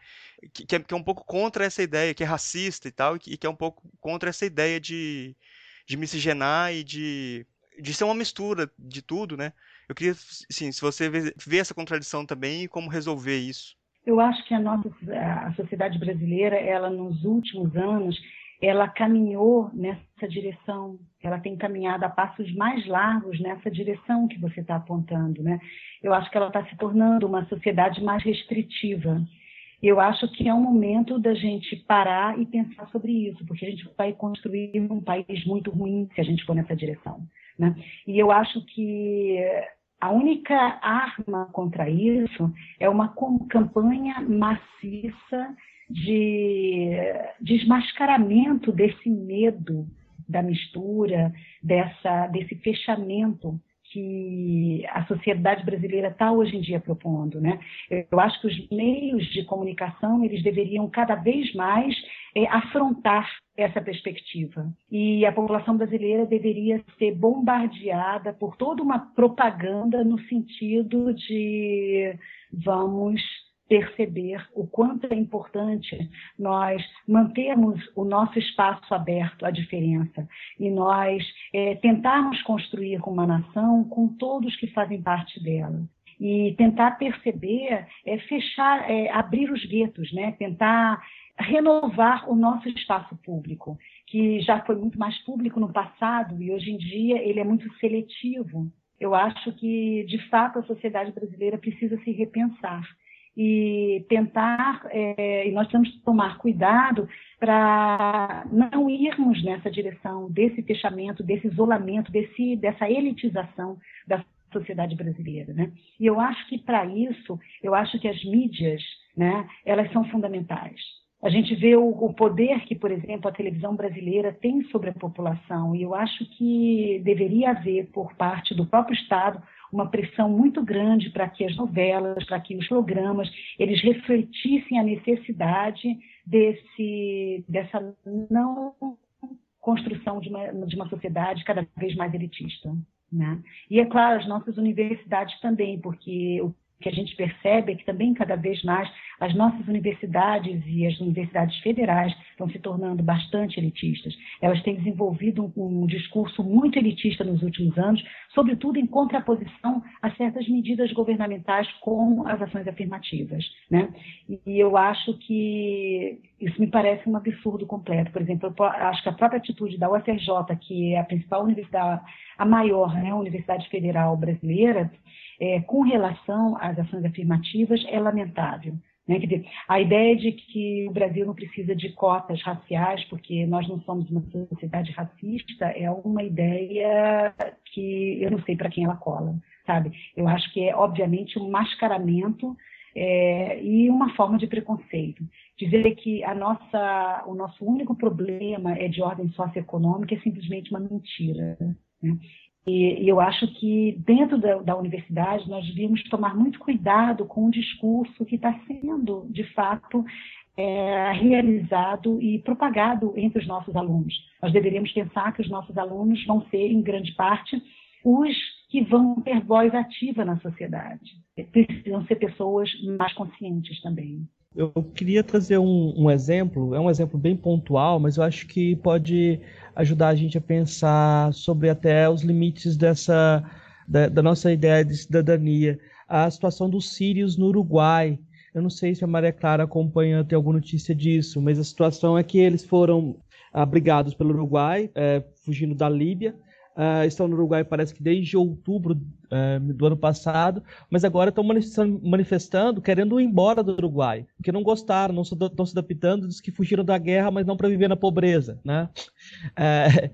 que, que, é, que é um pouco contra essa ideia, que é racista e tal, e que, e que é um pouco contra essa ideia de de miscigenar e de, de ser uma mistura de tudo, né? Eu queria, sim, se você vê, essa contradição também e como resolver isso. Eu acho que a nossa a sociedade brasileira, ela nos últimos anos, ela caminhou nessa direção. Ela tem caminhado a passos mais largos nessa direção que você está apontando, né? Eu acho que ela está se tornando uma sociedade mais restritiva eu acho que é um momento da gente parar e pensar sobre isso, porque a gente vai construir um país muito ruim se a gente for nessa direção. Né? E eu acho que a única arma contra isso é uma campanha maciça de desmascaramento desse medo da mistura, dessa, desse fechamento que a sociedade brasileira está hoje em dia propondo, né? Eu acho que os meios de comunicação eles deveriam cada vez mais é, afrontar essa perspectiva e a população brasileira deveria ser bombardeada por toda uma propaganda no sentido de vamos perceber o quanto é importante nós mantermos o nosso espaço aberto à diferença e nós é, tentarmos construir uma nação com todos que fazem parte dela e tentar perceber, é, fechar, é, abrir os guetos, né? tentar renovar o nosso espaço público, que já foi muito mais público no passado e hoje em dia ele é muito seletivo. Eu acho que, de fato, a sociedade brasileira precisa se repensar e tentar, é, e nós temos que tomar cuidado para não irmos nessa direção desse fechamento, desse isolamento, desse, dessa elitização da sociedade brasileira, né? E eu acho que para isso, eu acho que as mídias, né, elas são fundamentais. A gente vê o, o, poder que, por exemplo, a televisão brasileira tem sobre a população, e eu acho que deveria haver, por parte do próprio Estado, uma pressão muito grande para que as novelas, para que os programas, eles refletissem a necessidade desse, dessa não construção de uma, de uma sociedade cada vez mais elitista. Né? E, é claro, as nossas universidades também, porque o que a gente percebe é que também cada vez mais as nossas universidades e as universidades federais estão se tornando bastante elitistas. Elas têm desenvolvido um, um discurso muito elitista nos últimos anos, sobretudo em contraposição a certas medidas governamentais como as ações afirmativas. Né? E eu acho que isso me parece um absurdo completo. Por exemplo, eu acho que a própria atitude da UFRJ, que é a principal universidade, a maior né, universidade federal brasileira, é, com relação às ações afirmativas é lamentável. Né? Quer dizer, a ideia de que o Brasil não precisa de cotas raciais, porque nós não somos uma sociedade racista, é uma ideia que eu não sei para quem ela cola, sabe? Eu acho que é, obviamente, um mascaramento é, e uma forma de preconceito. Dizer que a nossa, o nosso único problema é de ordem socioeconômica é simplesmente uma mentira. Né? E, eu acho que dentro da, da, universidade nós devíamos tomar muito cuidado com o discurso que está sendo, de fato, é, realizado e propagado entre os nossos alunos. Nós deveríamos pensar que os nossos alunos vão ser, em grande parte, os que vão ter voz ativa na sociedade. Precisam ser pessoas mais conscientes também. Eu queria trazer um, um, exemplo, é um exemplo bem pontual, mas eu acho que pode ajudar a gente a pensar sobre até os limites dessa da, da nossa ideia de cidadania. A situação dos sírios no Uruguai. Eu não sei se a Maria Clara acompanha, tem alguma notícia disso, mas a situação é que eles foram abrigados pelo Uruguai, é, fugindo da Líbia, uh, estão no Uruguai parece que desde outubro uh, do ano passado, mas agora estão manifestando, querendo ir embora do Uruguai, porque não gostaram, não estão se adaptando, diz que fugiram da guerra, mas não para viver na pobreza, né? Uh,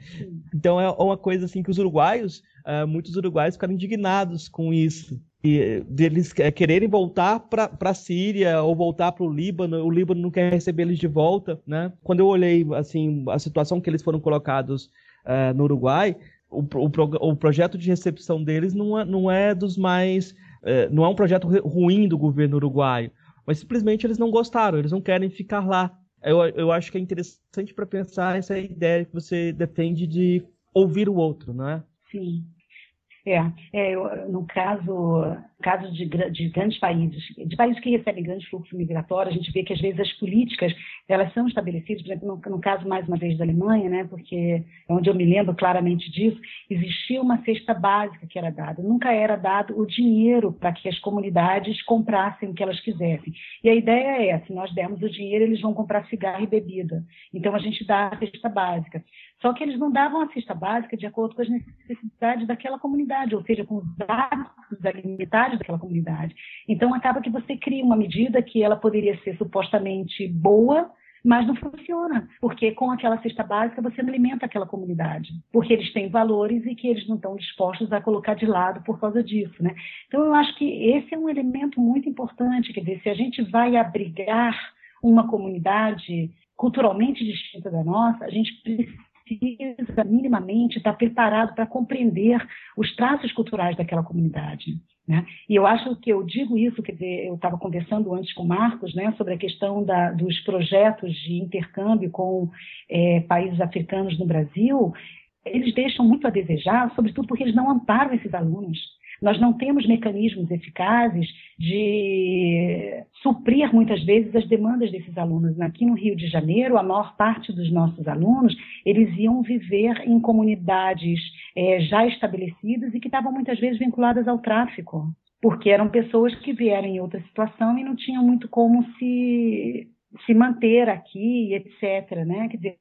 <laughs> então é uma coisa assim que os uruguaios, muitos uruguaios ficaram indignados com isso e deles quererem voltar para a Síria ou voltar para o Líbano, o Líbano não quer receber eles de volta, né? Quando eu olhei assim a situação que eles foram colocados uh, no Uruguai, o, o, o, projeto de recepção deles não é, não é dos mais. É, não é um projeto ruim do governo uruguaio, mas simplesmente eles não gostaram, eles não querem ficar lá. Eu, eu acho que é interessante para pensar essa ideia que você defende de ouvir o outro, não é? Sim. É, é no caso, caso de, de, grandes países, de países que recebem grandes fluxos migratórios, a gente vê que às vezes as políticas elas são estabelecidas, por exemplo, no, no, caso mais uma vez da Alemanha, né, porque é onde eu me lembro claramente disso, existia uma cesta básica que era dada, nunca era dado o dinheiro para que as comunidades comprassem o que elas quisessem. E a ideia é, se nós dermos o dinheiro, eles vão comprar cigarro e bebida. Então a gente dá a cesta básica. Só que eles não davam a cesta básica de acordo com as necessidades daquela comunidade, ou seja, com os hábitos alimentares daquela comunidade. Então, acaba que você cria uma medida que ela poderia ser supostamente boa, mas não funciona, porque com aquela cesta básica você não alimenta aquela comunidade, porque eles têm valores e que eles não estão dispostos a colocar de lado por causa disso, né? Então eu acho que esse é um elemento muito importante, quer dizer, se a gente vai abrigar uma comunidade culturalmente distinta da nossa, a gente precisa precisa minimamente estar preparado para compreender os traços culturais daquela comunidade. Né? E eu acho que eu digo isso, quer dizer, eu estava conversando antes com o Marcos né, sobre a questão da, dos projetos de intercâmbio com é, países africanos no Brasil, eles deixam muito a desejar, sobretudo porque eles não amparam esses alunos. Nós não temos mecanismos eficazes de suprir muitas vezes as demandas desses alunos. Aqui no Rio de Janeiro, a maior parte dos nossos alunos, eles iam viver em comunidades é, já estabelecidas e que estavam muitas vezes vinculadas ao tráfico, porque eram pessoas que vieram em outra situação e não tinham muito como se, se manter aqui, etc. Né? Quer dizer,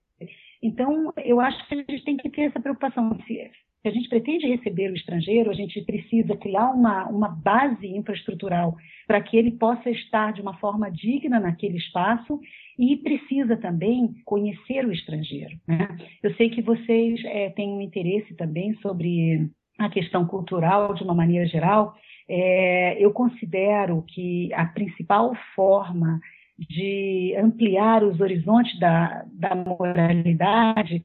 então, eu acho que a gente tem que ter essa preocupação. Se, se a gente pretende receber o estrangeiro, a gente precisa criar uma, uma base infraestrutural para que ele possa estar de uma forma digna naquele espaço e precisa também conhecer o estrangeiro. Né? Eu sei que vocês é, têm um interesse também sobre a questão cultural de uma maneira geral. É, eu considero que a principal forma de ampliar os horizontes da, da moralidade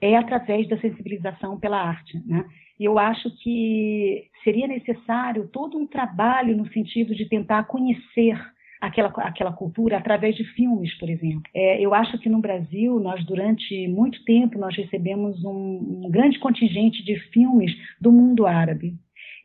é através da sensibilização pela arte. Né? E eu acho que seria necessário todo um trabalho no sentido de tentar conhecer aquela, aquela cultura através de filmes, por exemplo. É, eu acho que no Brasil, nós durante muito tempo, nós recebemos um, um grande contingente de filmes do mundo árabe.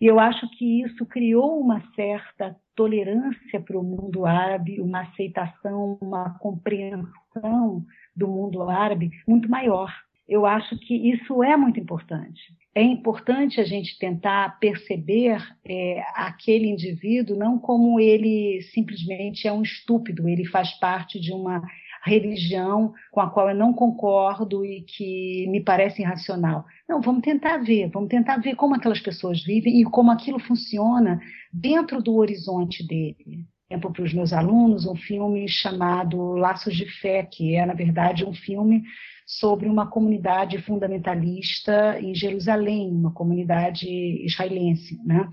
E eu acho que isso criou uma certa tolerância para o mundo árabe, uma aceitação, uma compreensão do mundo árabe muito maior. Eu acho que isso é muito importante. É importante a gente tentar perceber é, aquele indivíduo não como ele simplesmente é um estúpido, ele faz parte de uma religião com a qual eu não concordo e que me parece irracional. Não, vamos tentar ver, vamos tentar ver como aquelas pessoas vivem e como aquilo funciona dentro do horizonte dele. Exemplo para os meus alunos um filme chamado Laços de Fé, que é na verdade um filme sobre uma comunidade fundamentalista em Jerusalém, uma comunidade israelense, né?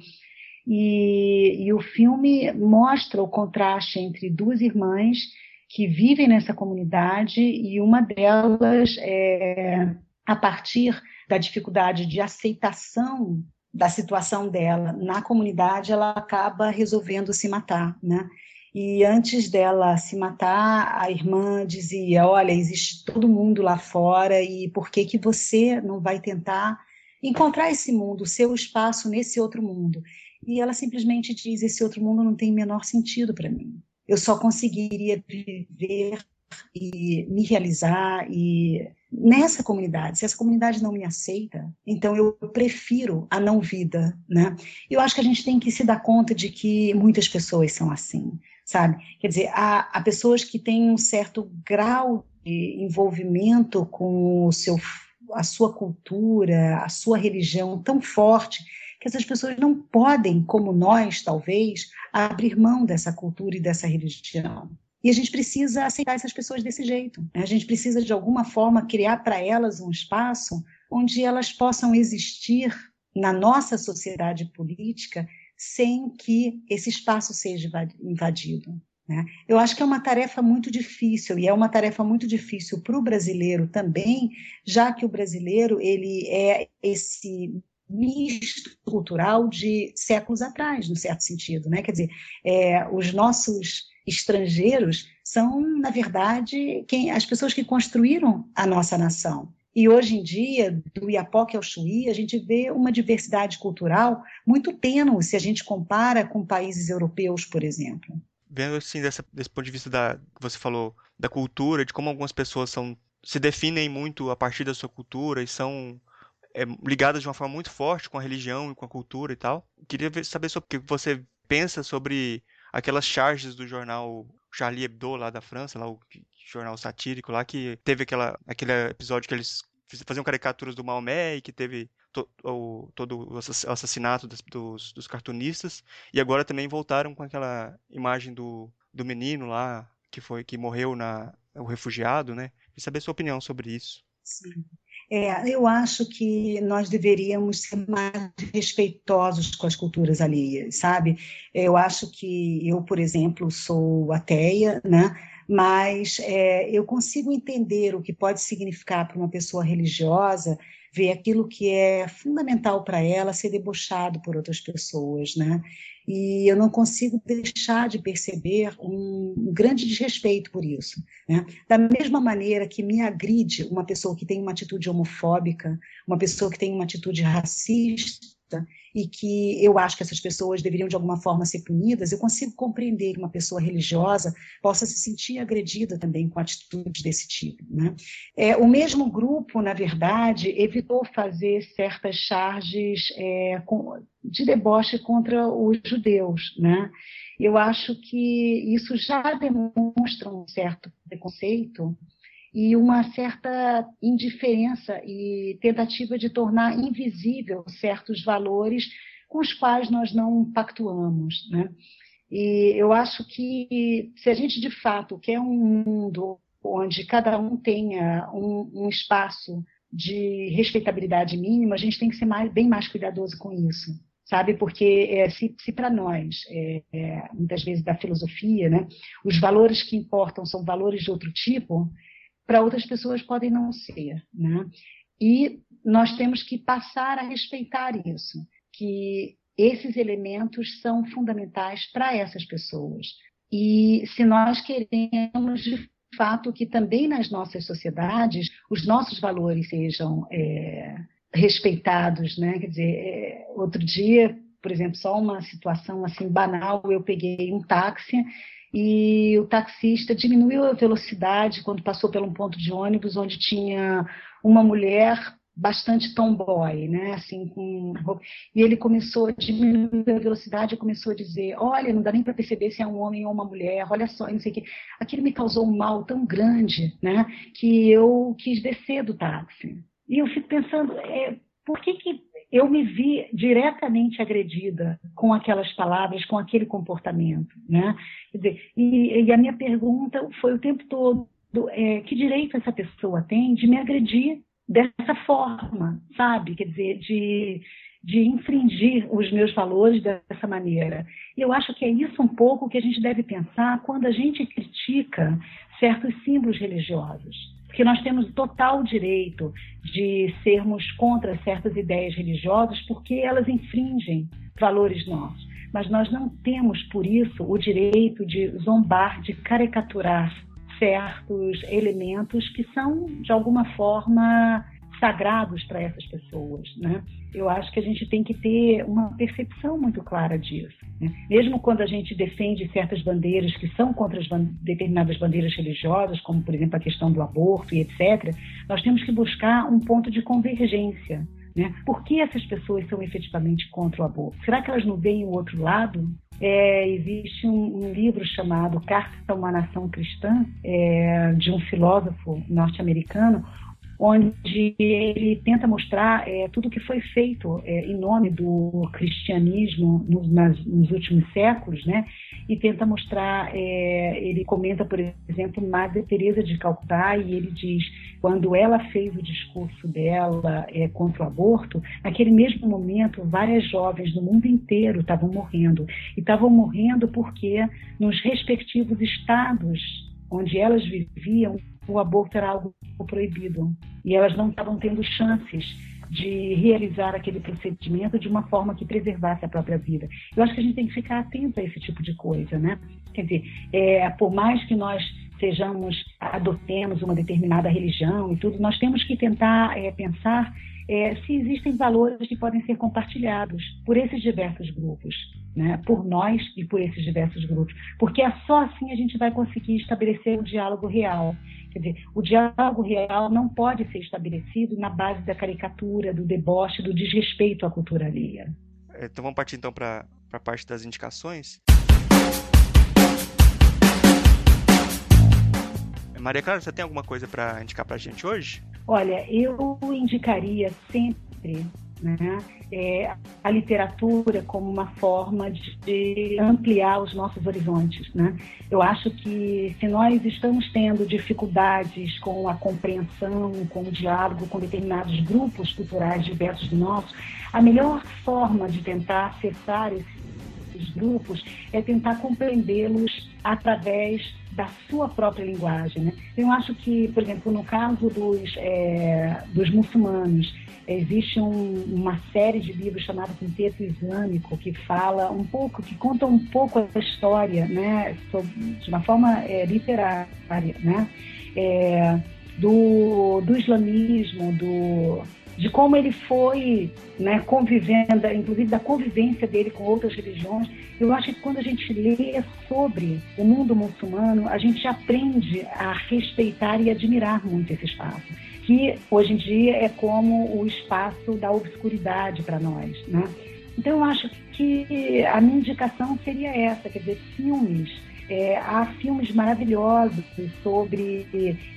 E, e o filme mostra o contraste entre duas irmãs que vivem nessa comunidade e uma delas, é, a partir da dificuldade de aceitação da situação dela na comunidade, ela acaba resolvendo se matar, né? E antes dela se matar, a irmã dizia: Olha, existe todo mundo lá fora, e por que, que você não vai tentar encontrar esse mundo, o seu espaço nesse outro mundo? E ela simplesmente diz: Esse outro mundo não tem menor sentido para mim eu só conseguiria viver e me realizar e nessa comunidade. Se essa comunidade não me aceita, então eu prefiro a não vida, né? Eu acho que a gente tem que se dar conta de que muitas pessoas são assim, sabe? Quer dizer, há, há pessoas que têm um certo grau de envolvimento com o seu a sua cultura, a sua religião tão forte que essas pessoas não podem, como nós, talvez, abrir mão dessa cultura e dessa religião. E a gente precisa aceitar essas pessoas desse jeito. Né? A gente precisa, de alguma forma, criar para elas um espaço onde elas possam existir na nossa sociedade política sem que esse espaço seja invadido. Né? Eu acho que é uma tarefa muito difícil e é uma tarefa muito difícil para o brasileiro também, já que o brasileiro ele é esse misto cultural de séculos atrás, no certo sentido, né? Quer dizer, é, os nossos estrangeiros são, na verdade, quem, as pessoas que construíram a nossa nação. E hoje em dia, do Iapoque ao Chuí, a gente vê uma diversidade cultural muito tênue se a gente compara com países europeus, por exemplo. Vendo assim, dessa, desse ponto de vista da que você falou da cultura, de como algumas pessoas são se definem muito a partir da sua cultura e são é, ligadas de uma forma muito forte com a religião e com a cultura e tal. Queria saber sobre o que você pensa sobre aquelas charges do jornal Charlie Hebdo lá da França, lá o jornal satírico lá que teve aquela, aquele episódio que eles faziam caricaturas do Maomé e que teve to, o, todo o assassinato dos, dos, dos, cartunistas e agora também voltaram com aquela imagem do, do menino lá que foi que morreu na o refugiado, né? E saber sua opinião sobre isso. Sim. É, eu acho que nós deveríamos ser mais respeitosos com as culturas alheias, sabe? Eu acho que eu, por exemplo, sou ateia, né? Mas é, eu consigo entender o que pode significar para uma pessoa religiosa ver aquilo que é fundamental para ela ser debochado por outras pessoas, né? e eu não consigo deixar de perceber um, grande desrespeito por isso. Né? Da mesma maneira que me agride uma pessoa que tem uma atitude homofóbica, uma pessoa que tem uma atitude racista, e que eu acho que essas pessoas deveriam de alguma forma ser punidas, eu consigo compreender que uma pessoa religiosa possa se sentir agredida também com atitudes desse tipo. Né? É, o mesmo grupo, na verdade, evitou fazer certas charges é, de deboche contra os judeus. Né? Eu acho que isso já demonstra um certo preconceito e uma certa indiferença e tentativa de tornar invisível certos valores com os quais nós não pactuamos, né? E eu acho que se a gente de fato quer um mundo onde cada um tenha um, um espaço de respeitabilidade mínima, a gente tem que ser mais, bem mais cuidadoso com isso, sabe? Porque é, se, se para nós, é, é, muitas vezes da filosofia, né, os valores que importam são valores de outro tipo, para outras pessoas podem não ser, né? E nós temos que passar a respeitar isso, que esses elementos são fundamentais para essas pessoas. E se nós queremos, de fato, que também nas nossas sociedades os nossos valores sejam é, respeitados, né? Quer dizer, é, outro dia, por exemplo, só uma situação assim banal, eu peguei um táxi e o taxista diminuiu a velocidade quando passou por um ponto de ônibus onde tinha uma mulher bastante tomboy, né? Assim, com... e ele começou a diminuir a velocidade e começou a dizer: Olha, não dá nem para perceber se é um homem ou uma mulher, olha só, não sei o que. Aquilo me causou um mal tão grande, né? Que eu quis descer do táxi. E eu fico pensando: é, por que, que eu me vi diretamente agredida com aquelas palavras, com aquele comportamento, né? Quer dizer, e, e a minha pergunta foi o tempo todo: é, que direito essa pessoa tem de me agredir dessa forma, sabe? Quer dizer, de, de infringir os meus valores dessa maneira. E eu acho que é isso um pouco que a gente deve pensar quando a gente critica certos símbolos religiosos. Porque nós temos total direito de sermos contra certas ideias religiosas porque elas infringem valores nossos. Mas nós não temos, por isso, o direito de zombar, de caricaturar certos elementos que são, de alguma forma, sagrados para essas pessoas. Né? Eu acho que a gente tem que ter uma percepção muito clara disso. Né? Mesmo quando a gente defende certas bandeiras que são contra as determinadas bandeiras religiosas, como, por exemplo, a questão do aborto e etc., nós temos que buscar um ponto de convergência. Né? Por que essas pessoas são efetivamente contra o aborto? Será que elas não veem o outro lado? É, existe um, um, livro chamado Carta a uma Nação Cristã, é, de um filósofo norte-americano, onde ele tenta mostrar é, tudo o que foi feito é, em nome do cristianismo nos, nas, nos, últimos séculos, né? E tenta mostrar, é, ele comenta, por exemplo, Madre Teresa de Calcutá e ele diz, quando ela fez o discurso dela é, contra o aborto, naquele mesmo momento, várias jovens do mundo inteiro estavam morrendo e estavam morrendo porque nos respectivos estados onde elas viviam o aborto era algo proibido e elas não estavam tendo chances de realizar aquele procedimento de uma forma que preservasse a própria vida. Eu acho que a gente tem que ficar atento a esse tipo de coisa, né? Quer dizer, é, por mais que nós sejamos, adotemos uma determinada religião e tudo, nós temos que tentar é, pensar é, se existem valores que podem ser compartilhados por esses diversos grupos, né? por nós e por esses diversos grupos, porque é só assim a gente vai conseguir estabelecer um diálogo real. Quer dizer, o diálogo real não pode ser estabelecido na base da caricatura, do deboche, do desrespeito à cultura alheia. Então vamos partir então para a parte das indicações. Maria Clara, você tem alguma coisa para indicar para a gente hoje? Olha, eu indicaria sempre né, é, a literatura como uma forma de ampliar os nossos horizontes. Né? Eu acho que se nós estamos tendo dificuldades com a compreensão, com o diálogo com determinados grupos culturais diversos do nosso, a melhor forma de tentar acessar esses grupos é tentar compreendê-los através da sua própria linguagem. Né? Eu acho que, por exemplo, no caso dos, é, dos muçulmanos, existe um, uma série de livros chamado Quinteto Islâmico que fala um pouco, que conta um pouco a história, né, sobre, de uma forma é, literária, né, é, do, do islamismo, do, de como ele foi né, convivendo, inclusive da convivência dele com outras religiões. Eu acho que quando a gente lê sobre o mundo muçulmano, a gente aprende a respeitar e admirar muito esse espaço, que hoje em dia é como o espaço da obscuridade para nós. Né? Então, eu acho que a minha indicação seria essa, quer dizer, filmes é, há filmes maravilhosos sobre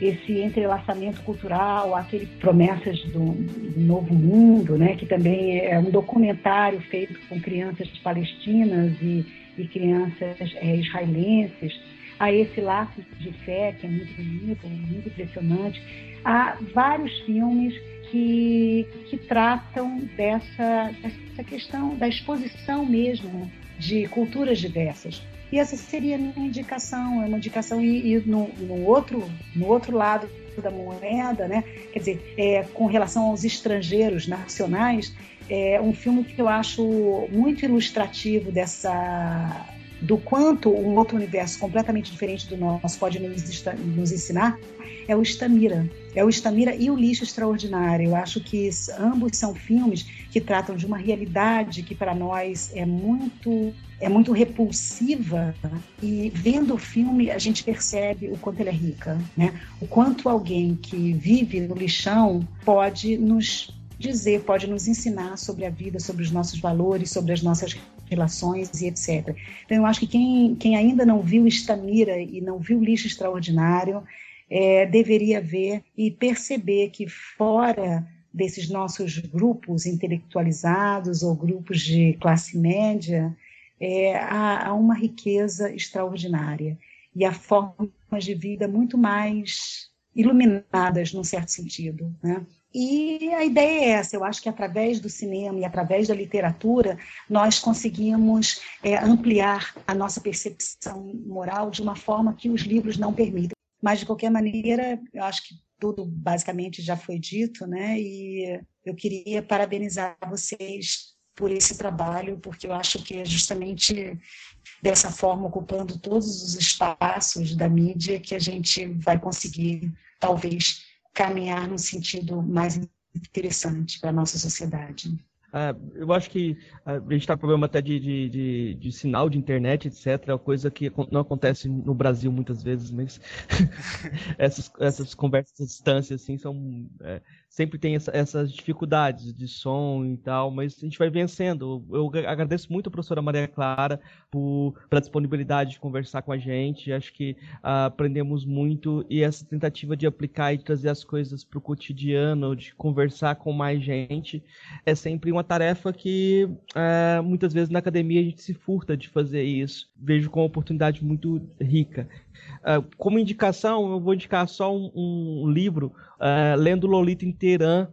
esse entrelaçamento cultural, aquele Promessas do, do, Novo Mundo, né, que também é um documentário feito com crianças palestinas e, e crianças é, israelenses. Há esse Laços de Fé, que é muito bonito, muito impressionante. Há vários filmes que, que tratam dessa, dessa questão da exposição mesmo de culturas diversas. E essa seria a minha indicação, é uma indicação e, e no, no, outro, no outro lado da moeda, né? Quer dizer, é, com relação aos estrangeiros nacionais, é um filme que eu acho muito ilustrativo dessa do quanto um outro universo completamente diferente do nosso pode nos, ensinar é o Estamira. É o Estamira e o Lixo Extraordinário. Eu acho que ambos são filmes que tratam de uma realidade que para nós é muito é muito repulsiva e vendo o filme a gente percebe o quanto ela é rica, né? O quanto alguém que vive no lixão pode nos dizer, pode nos ensinar sobre a vida, sobre os nossos valores, sobre as nossas relações e etc. Então, eu acho que quem, quem ainda não viu Estamira e não viu Lixo Extraordinário, é, deveria ver e perceber que fora desses nossos grupos intelectualizados ou grupos de classe média, é, há, há uma riqueza extraordinária e há formas de vida muito mais iluminadas, num certo sentido. Né? E a ideia é essa: eu acho que através do cinema e através da literatura, nós conseguimos é, ampliar a nossa percepção moral de uma forma que os livros não permitem. Mas, de qualquer maneira, eu acho que tudo basicamente já foi dito, né? E eu queria parabenizar vocês por esse trabalho, porque eu acho que é justamente dessa forma, ocupando todos os espaços da mídia, que a gente vai conseguir, talvez, caminhar num sentido mais interessante para a nossa sociedade. É, eu acho que a gente está com problema até de, de, de, de, sinal de internet, etc. É coisa que não acontece no Brasil muitas vezes, mas <laughs> essas, essas conversas à distância assim, são, é, sempre tem essa, essas dificuldades de som e tal, mas a gente vai vencendo. Eu agradeço muito a professora Maria Clara por, pela disponibilidade de conversar com a gente. Acho que uh, aprendemos muito e essa tentativa de aplicar e trazer as coisas para o cotidiano, de conversar com mais gente, é sempre uma tarefa que uh, muitas vezes na academia a gente se furta de fazer isso. Vejo como uma oportunidade muito rica. Uh, como indicação, eu vou indicar só um, um livro, uh, lendo Lolita em Teherã,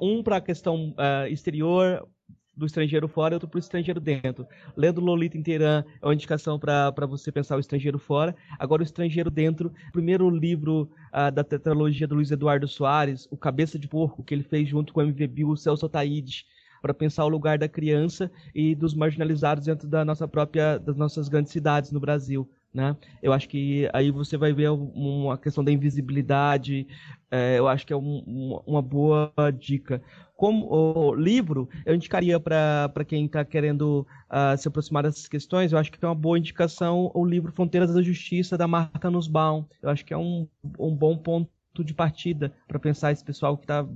um para a questão uh, exterior do estrangeiro fora e outro para o estrangeiro dentro. Lendo Lolita em Teherã é uma indicação para você pensar o estrangeiro fora. Agora, o estrangeiro dentro, primeiro livro da tetralogia do Luiz Eduardo Soares, O Cabeça de Porco, que ele fez junto com o MV o Celso Taíde, para pensar o lugar da criança e dos marginalizados dentro da nossa própria, das nossas grandes cidades no Brasil. Né? Eu acho que aí você vai ver uma questão da invisibilidade, é, eu acho que é um, uma boa dica. Como livro, eu indicaria para quem está querendo uh, se aproximar dessas questões, eu acho que é uma boa indicação o livro Fronteiras da Justiça, da Marta Nussbaum. Eu acho que é um, um bom ponto de partida para pensar esse pessoal que está.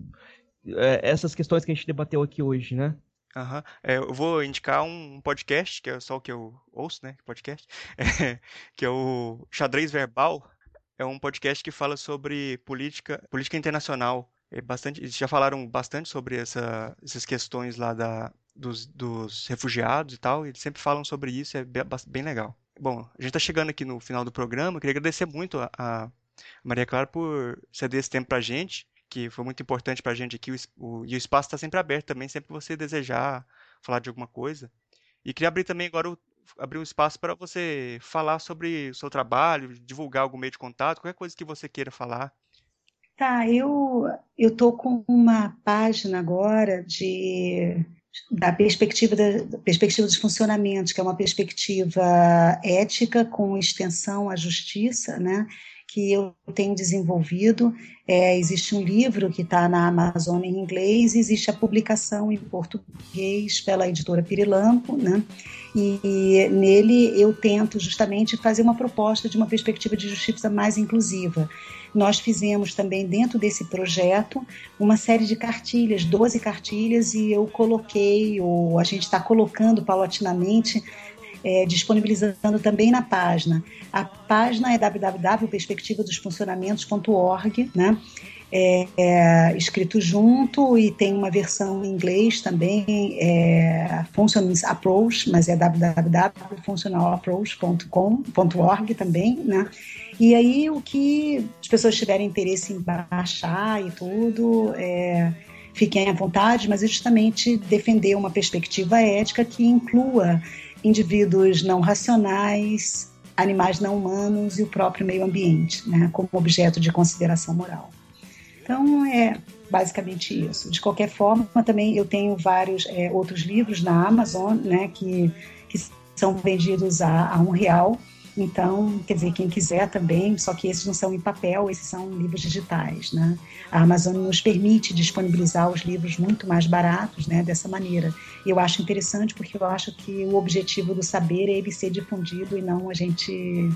É, essas questões que a gente debateu aqui hoje, né? Uhum. É, eu vou indicar um podcast, que é só o que eu ouço, né? Podcast, <laughs> é, que é o Xadrez Verbal. É um podcast que fala sobre política, política internacional. É bastante, eles já falaram bastante sobre essa, essas questões lá da, dos, dos refugiados e tal. Eles sempre falam sobre isso, é bem, bem legal. Bom, a gente está chegando aqui no final do programa. Queria agradecer muito a, a Maria Clara por ceder esse tempo para a gente que foi muito importante para a gente aqui. O, o, e o espaço está sempre aberto também, sempre que você desejar falar de alguma coisa. E queria abrir também agora o, abrir um espaço para você falar sobre o seu trabalho, divulgar algum meio de contato, qualquer coisa que você queira falar. Tá, eu eu tô com uma página agora de da perspectiva da, da perspectiva dos funcionamentos, que é uma perspectiva ética com extensão à justiça, né? Que eu tenho desenvolvido. É, existe um livro que está na Amazon em inglês, existe a publicação em português pela editora Pirilampo, né? E, nele eu tento justamente fazer uma proposta de uma perspectiva de justiça mais inclusiva. Nós fizemos também dentro desse projeto uma série de cartilhas, 12 cartilhas, e eu coloquei, ou a gente está colocando paulatinamente é, disponibilizando também na página. A página é www.perspectivadosfuncionamentos.org, né? É, é, escrito junto e tem uma versão em inglês também, é, Functions Approach, mas é www.functionalapproach.com.org também, né? E aí o que as pessoas tiverem interesse em baixar e tudo, é, fiquem à vontade, mas é justamente defender uma perspectiva ética que inclua indivíduos não racionais, animais não humanos e o próprio meio ambiente, né, como objeto de consideração moral. Então, é basicamente isso. De qualquer forma, também eu tenho vários é, outros livros na Amazon, né, que, que são vendidos a, a um real. Então, quer dizer, quem quiser também, só que esses não são em papel, esses são livros digitais, né? A Amazon nos permite disponibilizar os livros muito mais baratos, né, dessa maneira. E eu acho interessante porque eu acho que o objetivo do saber é ele ser difundido e não a gente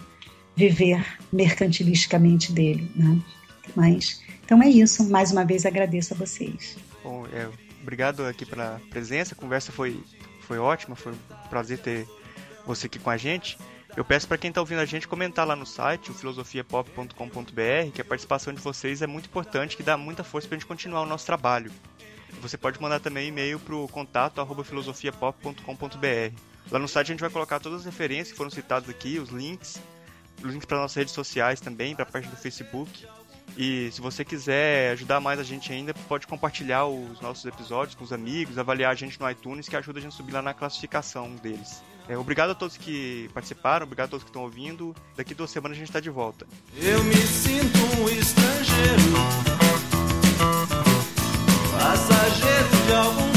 viver mercantilisticamente dele, né? Mas, então é isso. Mais uma vez agradeço a vocês. Bom, é, obrigado aqui pela presença. A conversa foi, foi ótima, foi um prazer ter você aqui com a gente. Eu peço para quem está ouvindo a gente comentar lá no site, o filosofiapop.com.br, que a participação de vocês é muito importante, que dá muita força para a gente continuar o nosso trabalho. Você pode mandar também e-mail para o contato filosofiapop.com.br. Lá no site a gente vai colocar todas as referências que foram citadas aqui, os links, os links para nossas redes sociais também, para a página do Facebook. E se você quiser ajudar mais a gente ainda, pode compartilhar os nossos episódios com os amigos, avaliar a gente no iTunes, que ajuda a gente a subir lá na classificação deles. É, obrigado a todos que participaram, obrigado a todos que estão ouvindo. Daqui duas semanas a gente está de volta. Eu me sinto um estrangeiro, passageiro de algum